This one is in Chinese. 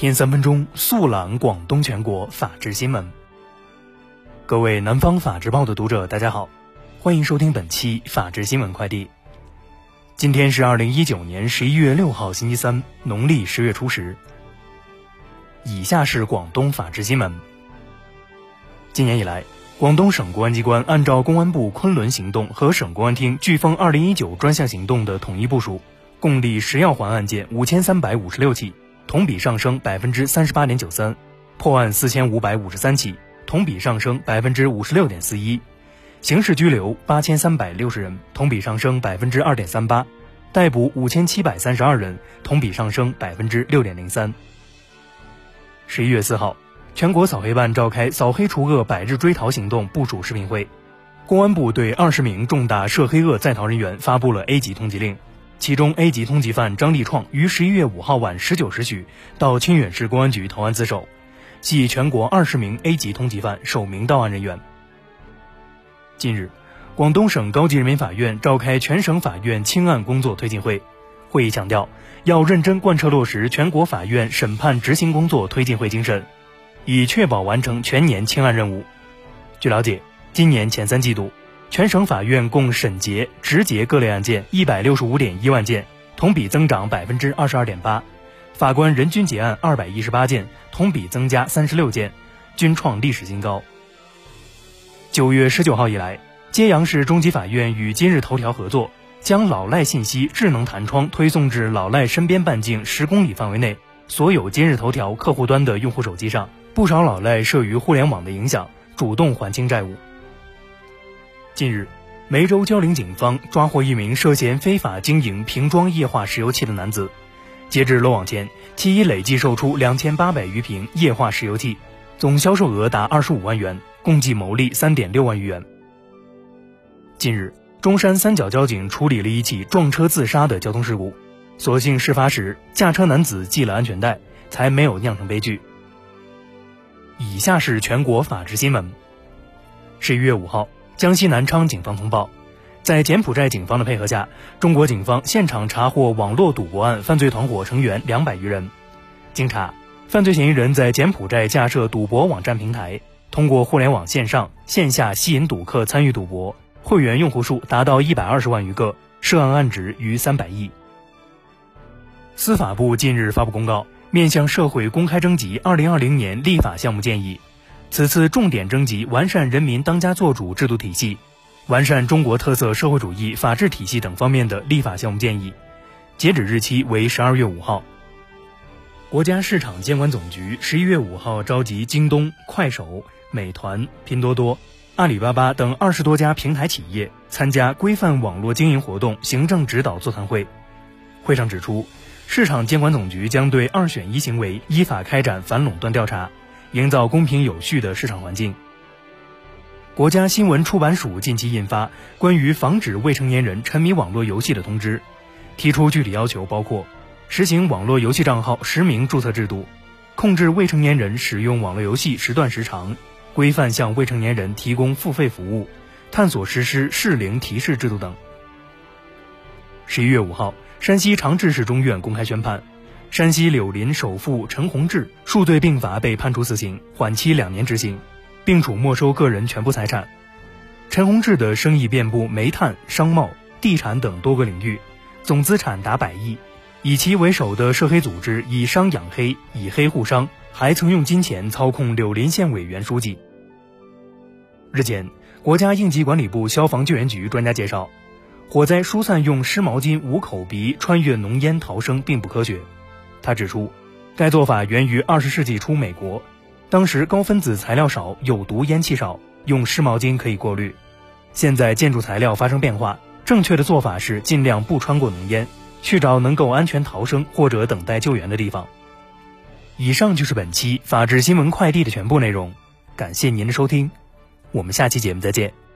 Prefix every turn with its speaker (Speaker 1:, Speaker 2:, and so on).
Speaker 1: 天三分钟速览广东全国法治新闻。各位南方法制报的读者，大家好，欢迎收听本期法治新闻快递。今天是二零一九年十一月六号，星期三，农历十月初十。以下是广东法治新闻。今年以来，广东省公安机关按照公安部昆仑行动和省公安厅飓风二零一九专项行动的统一部署，共立十要环案件五千三百五十六起。同比上升百分之三十八点九三，破案四千五百五十三起，同比上升百分之五十六点四一，刑事拘留八千三百六十人，同比上升百分之二点三八，逮捕五千七百三十二人，同比上升百分之六点零三。十一月四号，全国扫黑办召开扫黑除恶百日追逃行动部署视频会，公安部对二十名重大涉黑恶在逃人员发布了 A 级通缉令。其中，A 级通缉犯张立创于十一月五号晚十九时许到清远市公安局投案自首，系全国二十名 A 级通缉犯首名到案人员。近日，广东省高级人民法院召开全省法院轻案工作推进会，会议强调，要认真贯彻落实全国法院审判执行工作推进会精神，以确保完成全年轻案任务。据了解，今年前三季度。全省法院共审结、执结各类案件一百六十五点一万件，同比增长百分之二十二点八；法官人均结案二百一十八件，同比增加三十六件，均创历史新高。九月十九号以来，揭阳市中级法院与今日头条合作，将老赖信息智能弹窗推送至老赖身边半径十公里范围内所有今日头条客户端的用户手机上。不少老赖慑于互联网的影响，主动还清债务。近日，梅州蕉岭警方抓获一名涉嫌非法经营瓶装液化石油气的男子。截至落网前，其已累计售出两千八百余瓶液化石油气，总销售额达二十五万元，共计牟利三点六万余元。近日，中山三角交警处理了一起撞车自杀的交通事故，所幸事发时驾车男子系了安全带，才没有酿成悲剧。以下是全国法制新闻。十一月五号。江西南昌警方通报，在柬埔寨警方的配合下，中国警方现场查获网络赌博案犯罪团伙成员两百余人。经查，犯罪嫌疑人在柬埔寨架设赌博网站平台，通过互联网线上线下吸引赌客参与赌博，会员用户数达到一百二十万余个，涉案案值逾三百亿。司法部近日发布公告，面向社会公开征集二零二零年立法项目建议。此次重点征集完善人民当家作主制度体系、完善中国特色社会主义法治体系等方面的立法项目建议，截止日期为十二月五号。国家市场监管总局十一月五号召集京东、快手、美团、拼多多、阿里巴巴等二十多家平台企业参加规范网络经营活动行政指导座谈会。会上指出，市场监管总局将对二选一行为依法开展反垄断调查。营造公平有序的市场环境。国家新闻出版署近期印发《关于防止未成年人沉迷网络游戏的通知》，提出具体要求，包括实行网络游戏账号实名注册制度，控制未成年人使用网络游戏时段时长，规范向未成年人提供付费服务，探索实施适龄提示制度等。十一月五号，山西长治市中院公开宣判。山西柳林首富陈洪志数罪并罚，被判处死刑，缓期两年执行，并处没收个人全部财产。陈洪志的生意遍布煤炭、商贸、地产等多个领域，总资产达百亿。以其为首的涉黑组织以商养黑，以黑护商，还曾用金钱操控柳林县委原书记。日前，国家应急管理部消防救援局专家介绍，火灾疏散用湿毛巾捂口鼻穿越浓烟逃生并不科学。他指出，该做法源于二十世纪初美国，当时高分子材料少，有毒烟气少，用湿毛巾可以过滤。现在建筑材料发生变化，正确的做法是尽量不穿过浓烟，去找能够安全逃生或者等待救援的地方。以上就是本期法治新闻快递的全部内容，感谢您的收听，我们下期节目再见。